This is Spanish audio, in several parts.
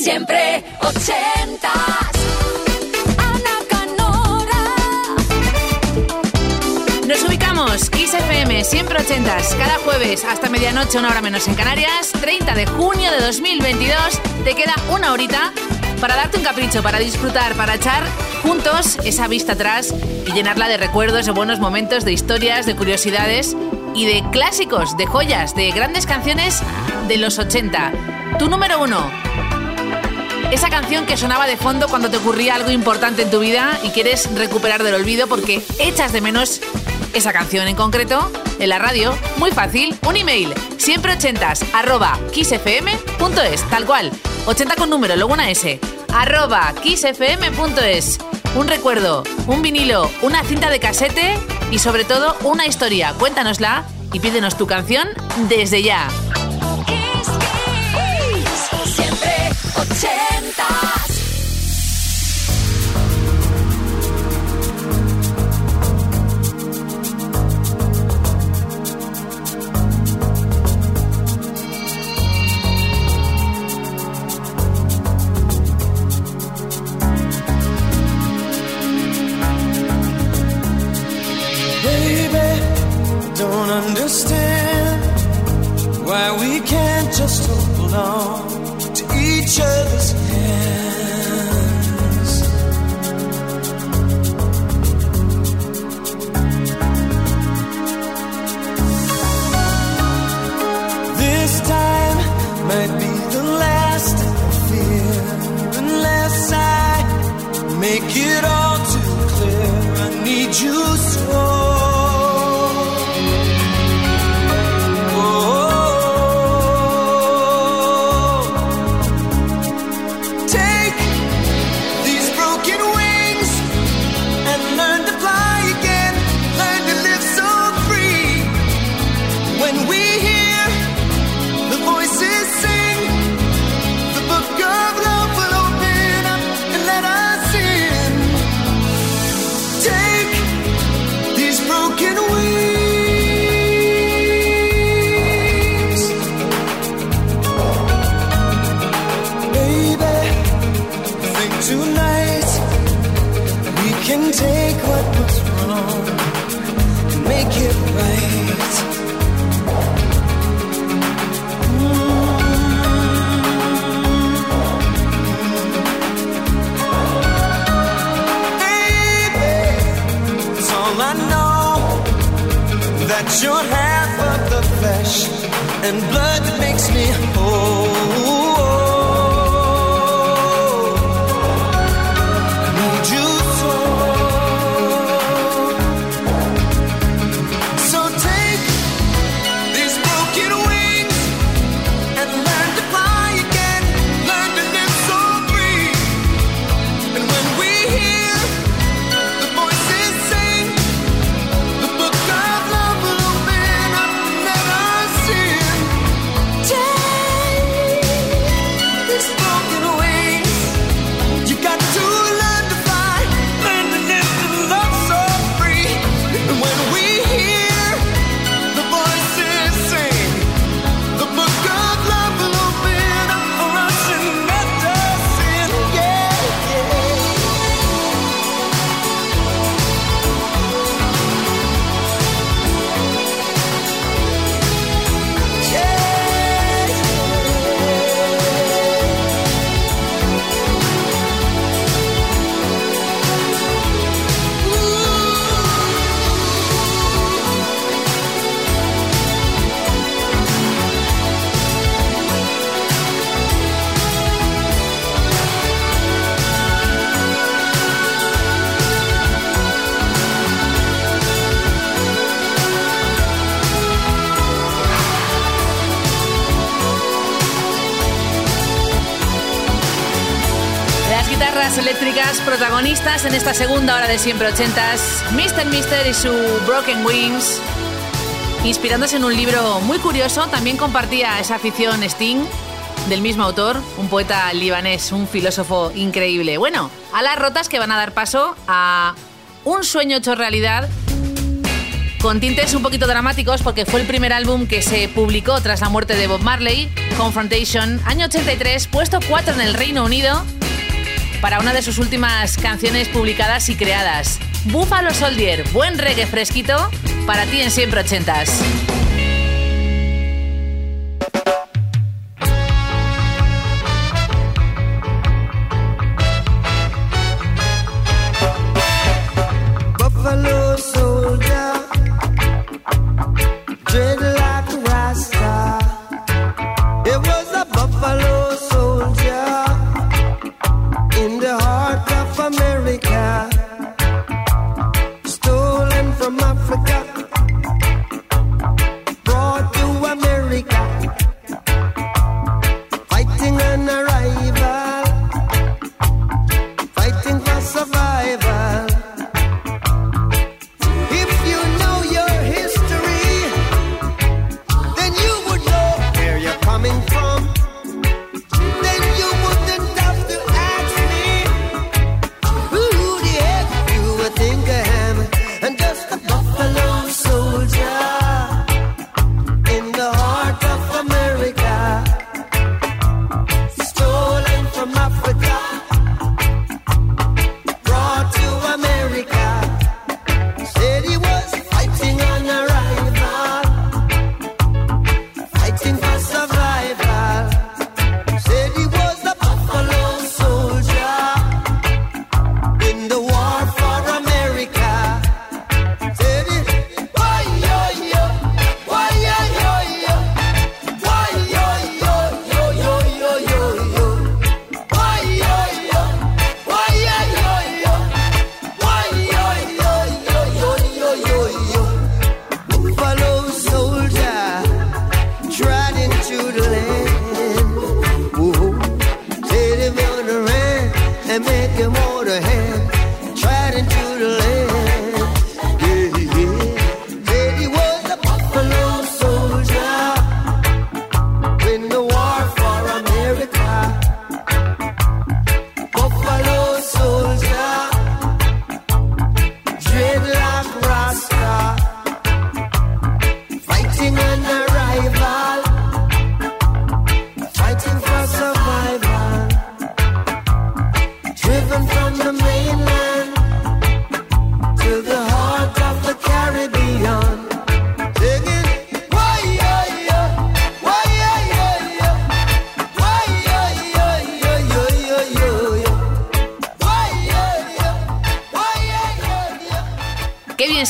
Siempre ochentas. Ana Canora. Nos ubicamos, Kiss FM, siempre ochentas, cada jueves hasta medianoche, una hora menos en Canarias, 30 de junio de 2022. Te queda una horita para darte un capricho, para disfrutar, para echar juntos esa vista atrás y llenarla de recuerdos, de buenos momentos, de historias, de curiosidades y de clásicos, de joyas, de grandes canciones de los 80. Tu número uno. Esa canción que sonaba de fondo cuando te ocurría algo importante en tu vida y quieres recuperar del olvido porque echas de menos esa canción en concreto en la radio. Muy fácil, un email, siempre ochentas, arroba kissfm.es, tal cual. 80 con número, luego una S, arroba. Un recuerdo, un vinilo, una cinta de casete y sobre todo una historia. Cuéntanosla y pídenos tu canción desde ya. Ochentas. Understand why we can't just hold on each other's hands. en esta segunda hora de Siempre Ochentas, Mr. Mister y su Broken Wings, inspirándose en un libro muy curioso, también compartía esa afición Sting, del mismo autor, un poeta libanés, un filósofo increíble. Bueno, a las rotas que van a dar paso a un sueño hecho realidad con tintes un poquito dramáticos porque fue el primer álbum que se publicó tras la muerte de Bob Marley, Confrontation, año 83, puesto 4 en el Reino Unido para una de sus últimas canciones publicadas y creadas. Buffalo Soldier, buen reggae fresquito para ti en Siempre Ochentas.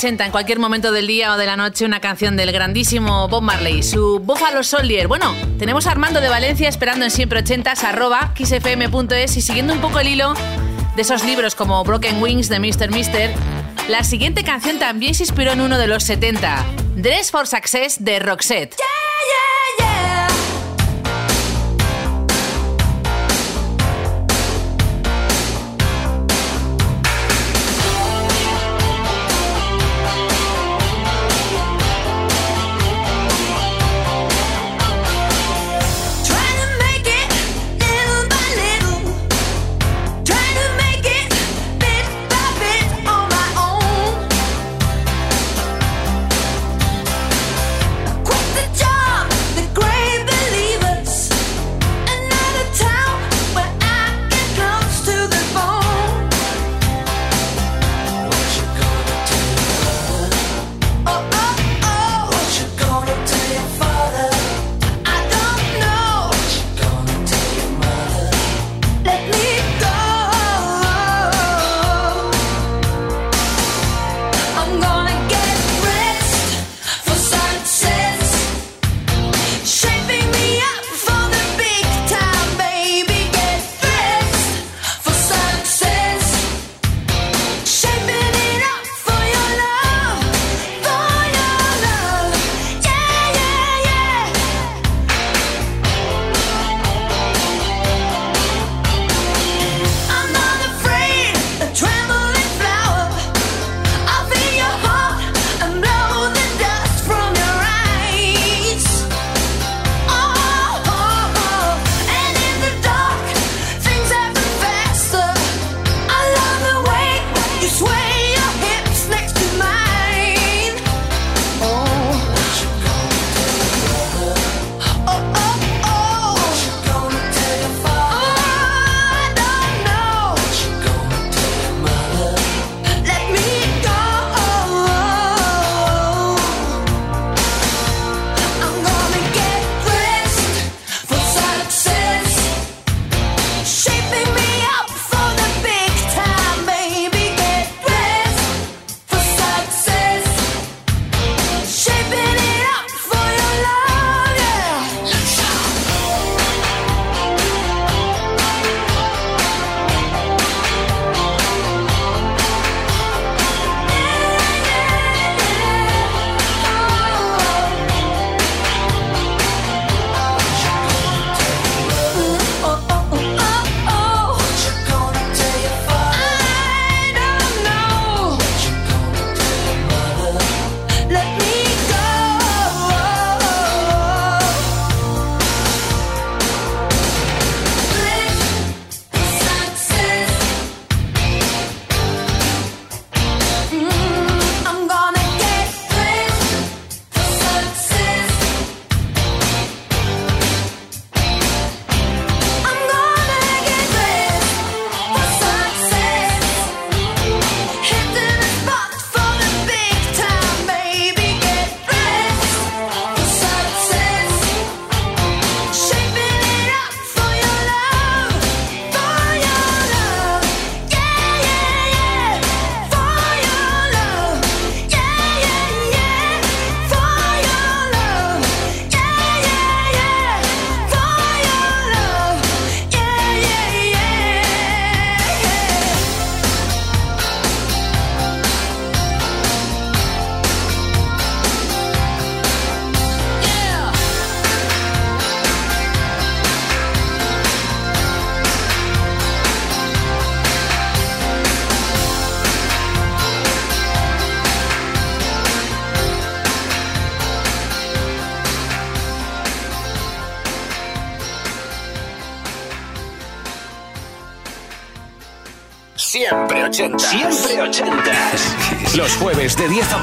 presenta en cualquier momento del día o de la noche una canción del grandísimo Bob Marley, su Buffalo Soldier. Bueno, tenemos Armando de Valencia esperando en siempre 80 arroba xfm.es y siguiendo un poco el hilo de esos libros como Broken Wings de Mr. Mister, la siguiente canción también se inspiró en uno de los 70, Dress for Success de Roxette. Yeah.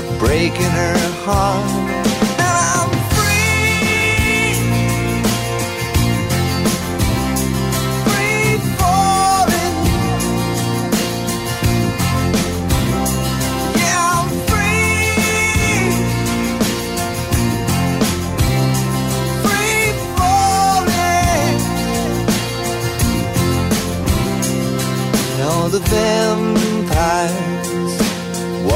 for breaking her heart. Now I'm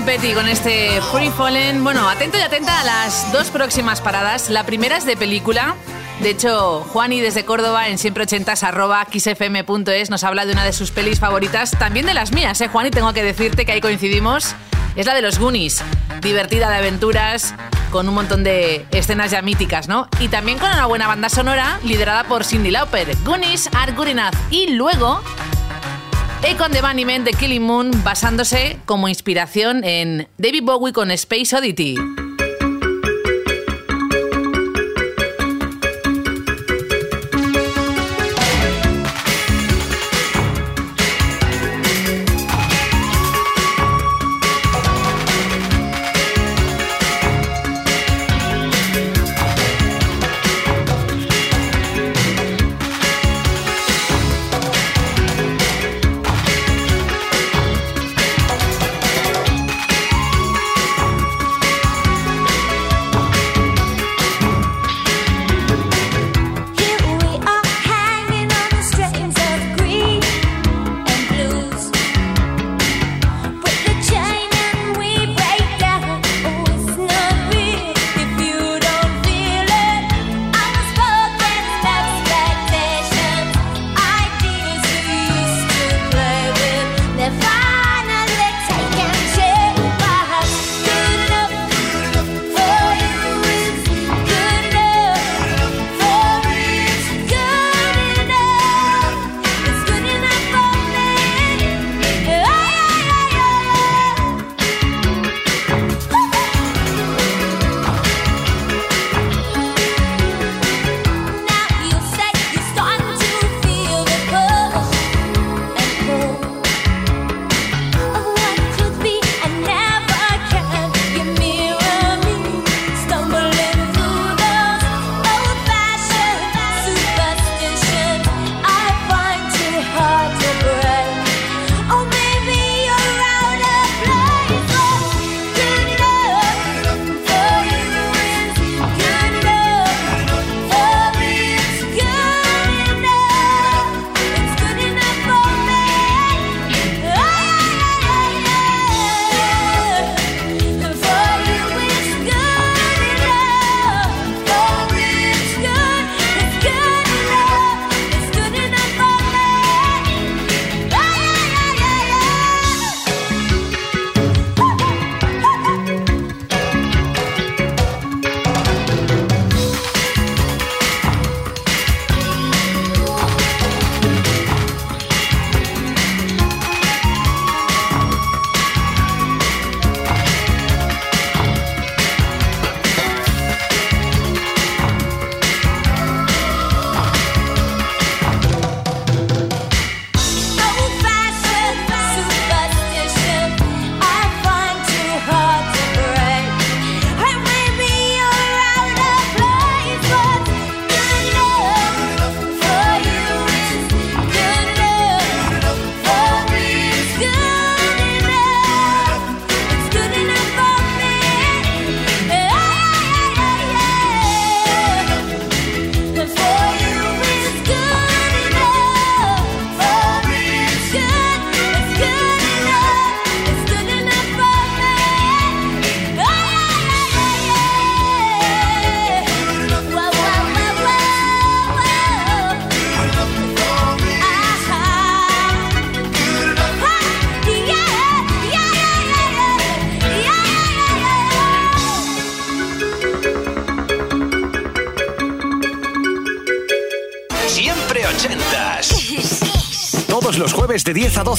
Tom Petty, con este Free Fallen. Bueno, atento y atenta a las dos próximas paradas. La primera es de película. De hecho, Juani desde Córdoba en siempre ochentas arroba xfm.es nos habla de una de sus pelis favoritas, también de las mías, ¿eh, Juani? Tengo que decirte que ahí coincidimos. Es la de los Goonies, divertida de aventuras, con un montón de escenas ya míticas, ¿no? Y también con una buena banda sonora liderada por Cindy Lauper. Goonies are good. Y luego Econ the Bunnymen de Killing Moon basándose como inspiración en David Bowie con Space Oddity.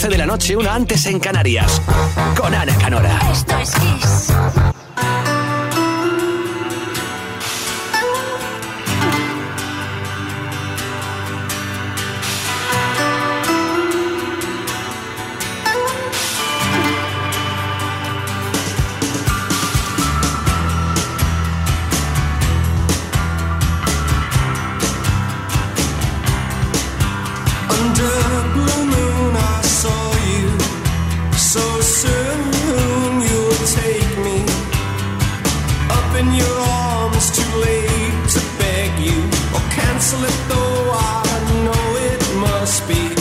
12 de la noche, una antes en Canarias. Con Ana Canora. Up in your arms, too late to beg you, or cancel it though I know it must be.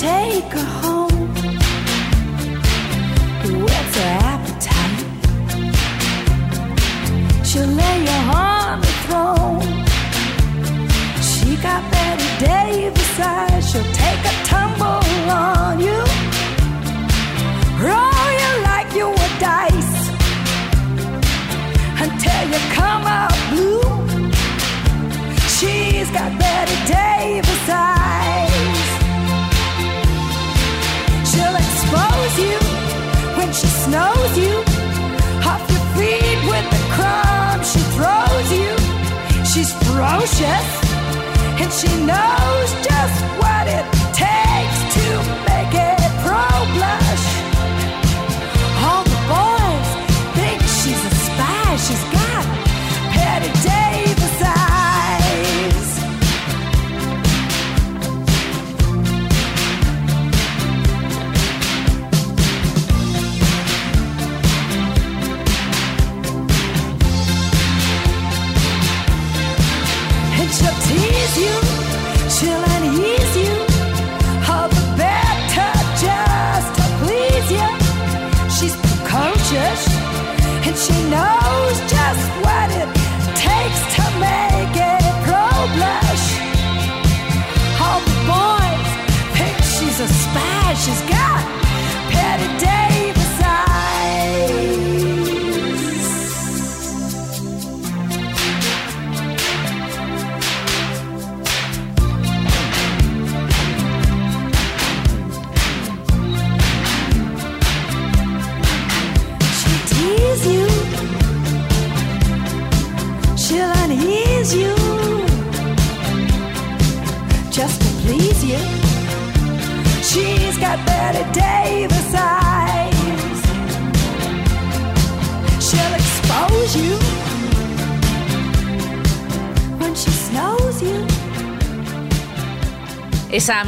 take her home. Whet's her appetite? She'll lay you on the throne. She got Betty Davis eyes. She'll take a tumble on you. Roll you like you were dice until you come out blue. She's got Betty Davis eyes. Expose you when she snows you off your feet with the crumbs she throws you. She's ferocious and she knows just what it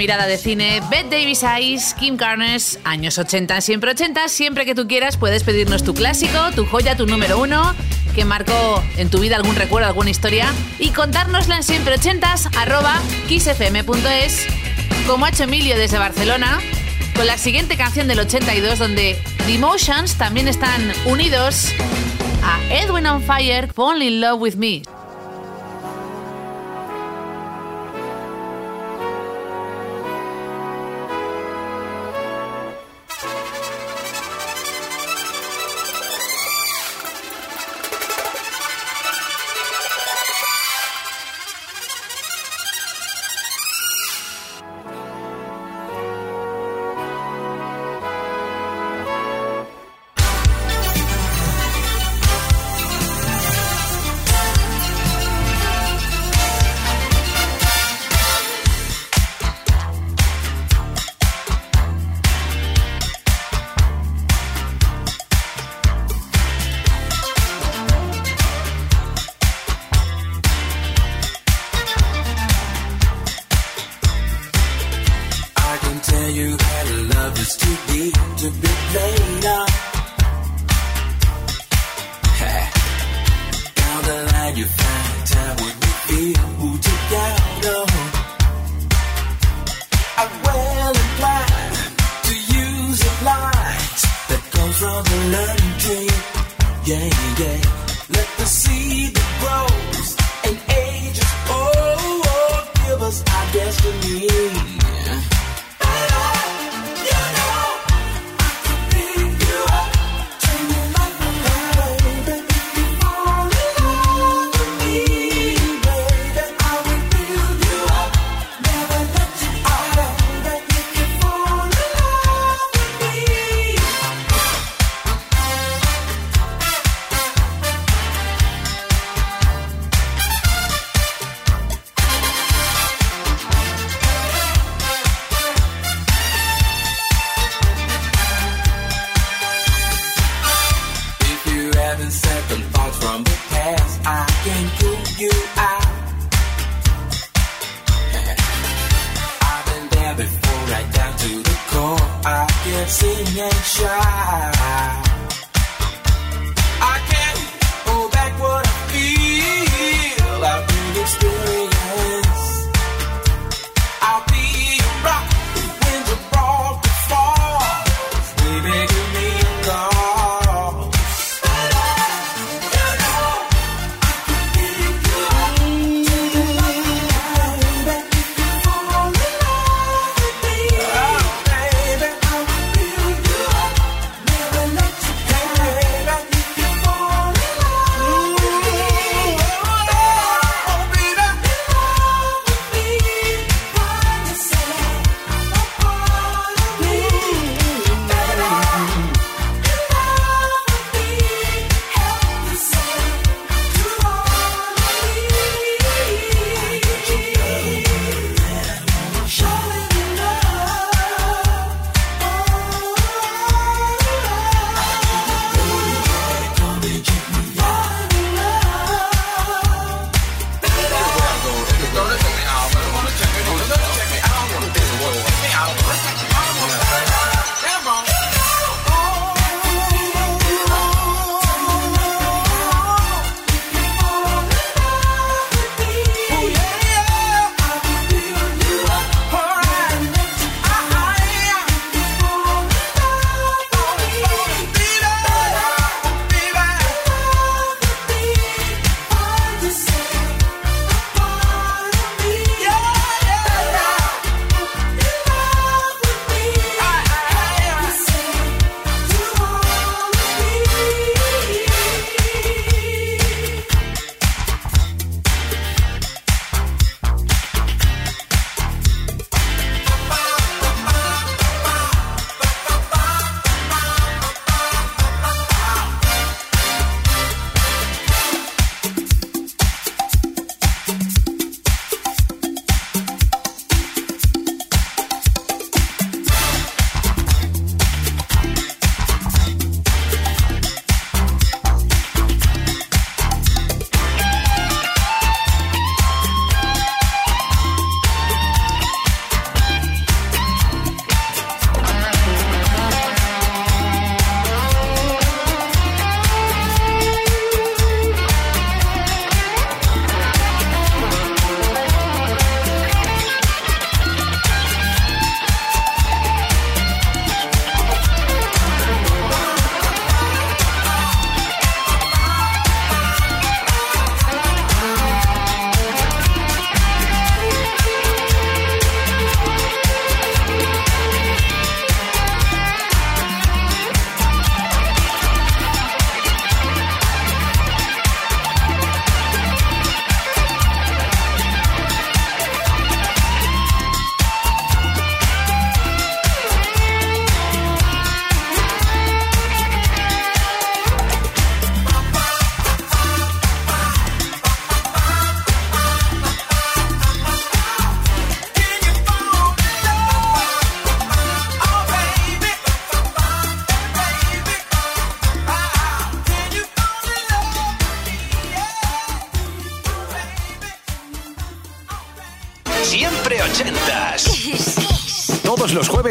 mirada de cine, Bette Davis Eyes, Kim Carnes, años 80, siempre 80, siempre que tú quieras puedes pedirnos tu clásico, tu joya, tu número uno, que marcó en tu vida algún recuerdo, alguna historia, y contárnosla en siempre 80 arroba kissfm.es, como ha hecho Emilio desde Barcelona, con la siguiente canción del 82, donde The Emotions también están unidos a Edwin on Fire, Fall in Love with Me.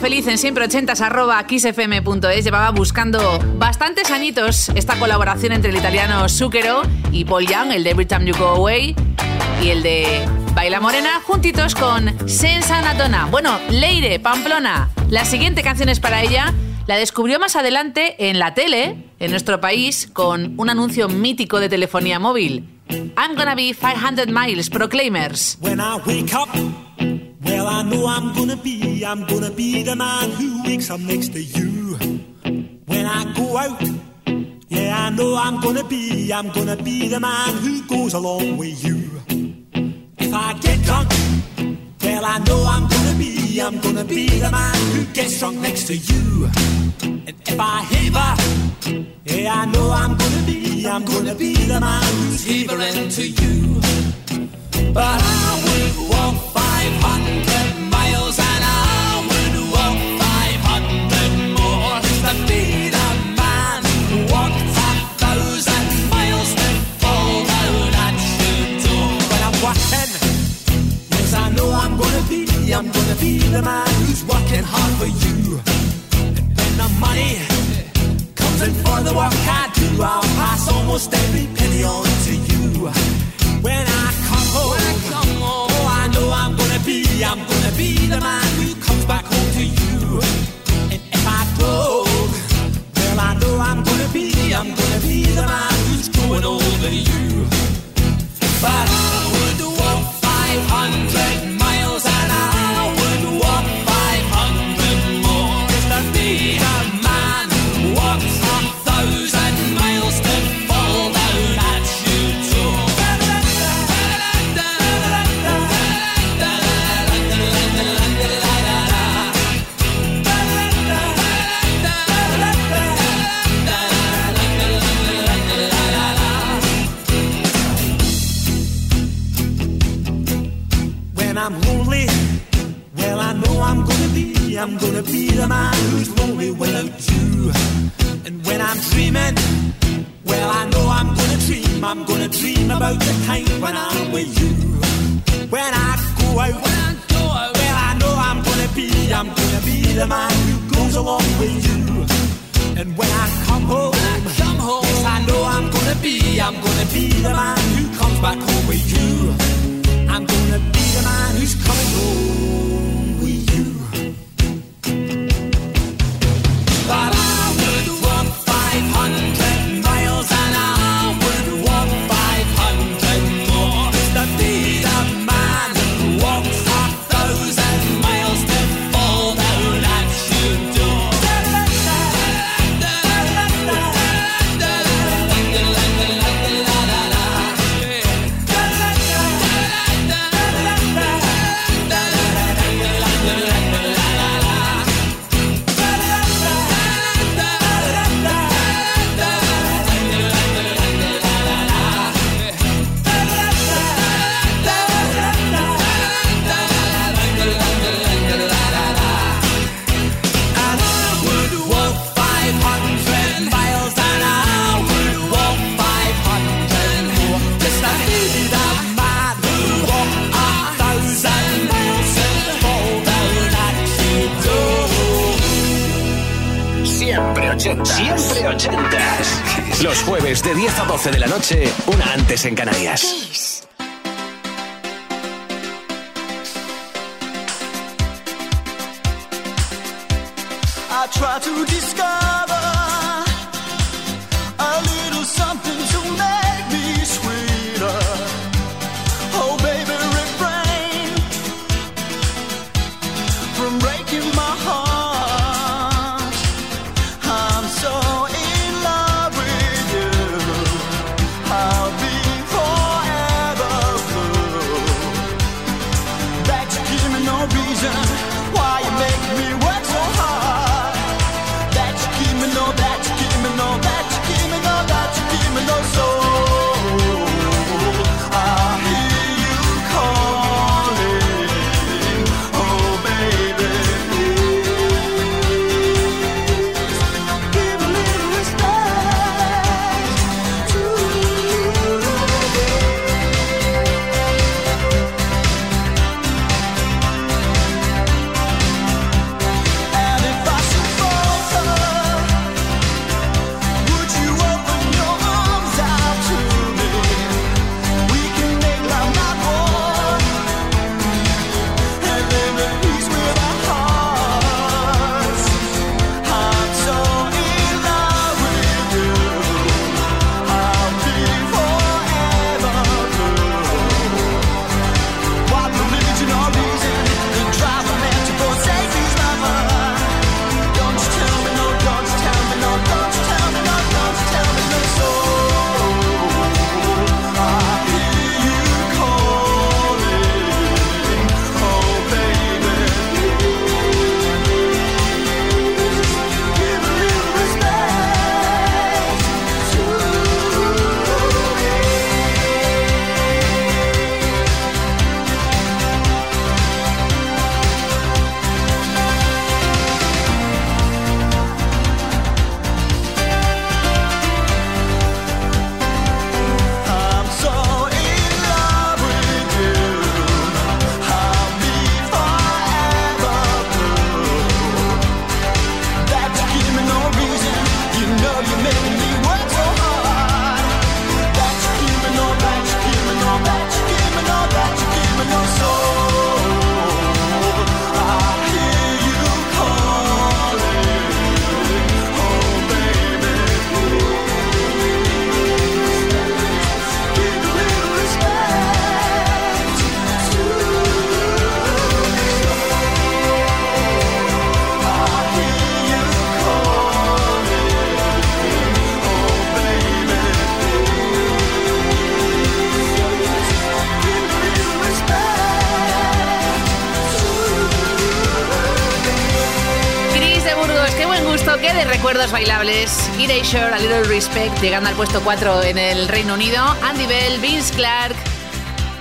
feliz en siempre 80 arroba xfm.es llevaba buscando bastantes añitos esta colaboración entre el italiano Zucchero y Paul Young, el de Every Time You Go Away y el de Baila Morena, juntitos con Senza Natona. Bueno, Leire, Pamplona, la siguiente canción es para ella. La descubrió más adelante en la tele, en nuestro país, con un anuncio mítico de telefonía móvil. I'm gonna be 500 miles, Proclaimers. When I wake up, well, I know I'm gonna be, I'm gonna be the man who wakes up next to you. When I go out, yeah, I know I'm gonna be, I'm gonna be the man who goes along with you. If I get drunk, well, I know I'm gonna be, I'm gonna be the man who gets drunk next to you. And if I haver, yeah, I know I'm gonna be, I'm gonna be the man who's havering to you. But And when I come home, I come home, yes, I know I'm gonna be, I'm gonna be the man who comes back home with you. En Canarias. Bailables. Erasure, A Little Respect, llegando al puesto 4 en el Reino Unido. Andy Bell, Vince Clark.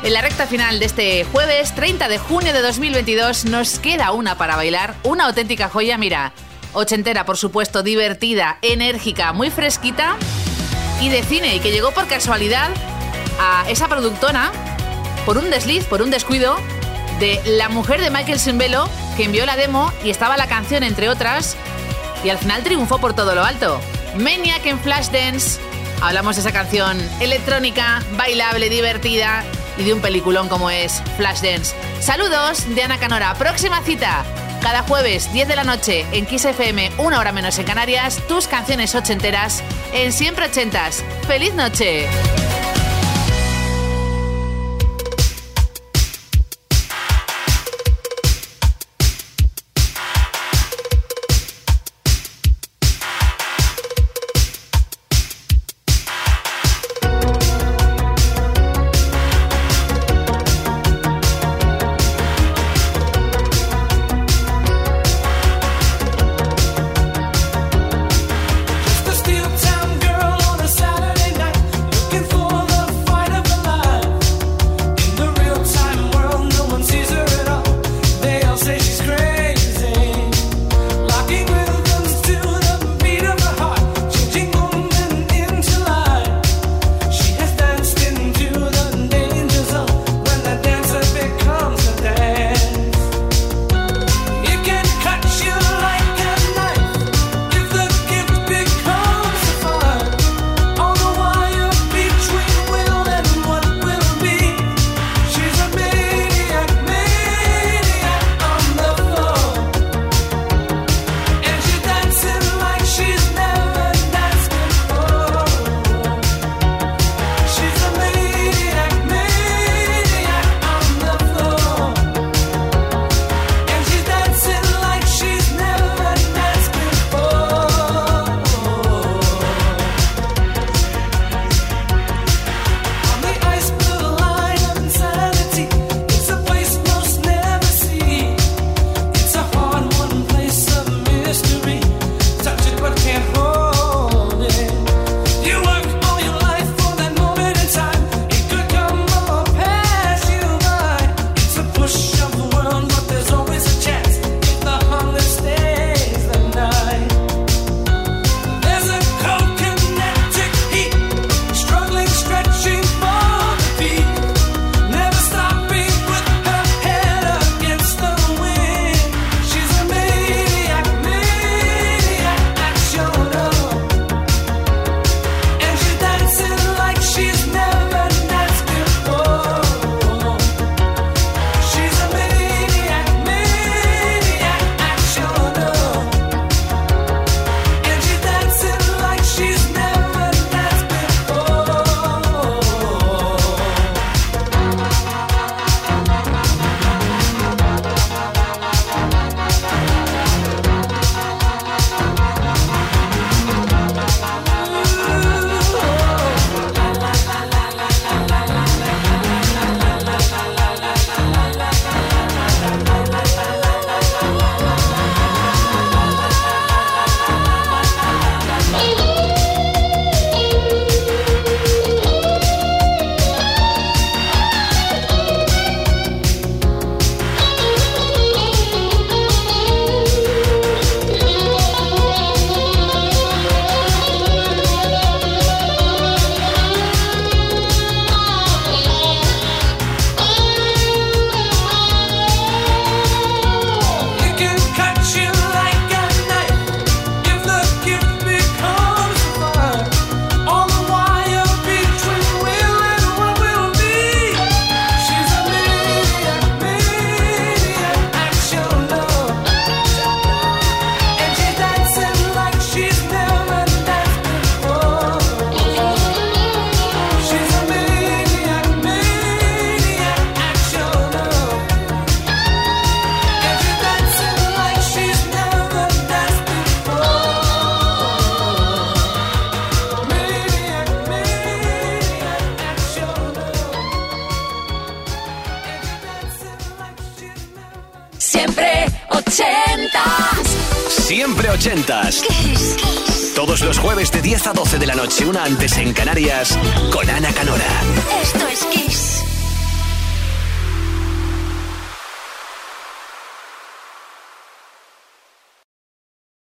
En la recta final de este jueves 30 de junio de 2022 nos queda una para bailar, una auténtica joya, mira, ochentera por supuesto, divertida, enérgica, muy fresquita y de cine y que llegó por casualidad a esa productora por un desliz, por un descuido de la mujer de Michael Simbelo que envió la demo y estaba la canción entre otras y al final triunfó por todo lo alto. Maniac en Flashdance. Hablamos de esa canción electrónica, bailable, divertida y de un peliculón como es Flashdance. Saludos de Ana Canora. Próxima cita. Cada jueves, 10 de la noche, en Kiss FM, una hora menos en Canarias, tus canciones ochenteras en Siempre Ochentas. ¡Feliz noche!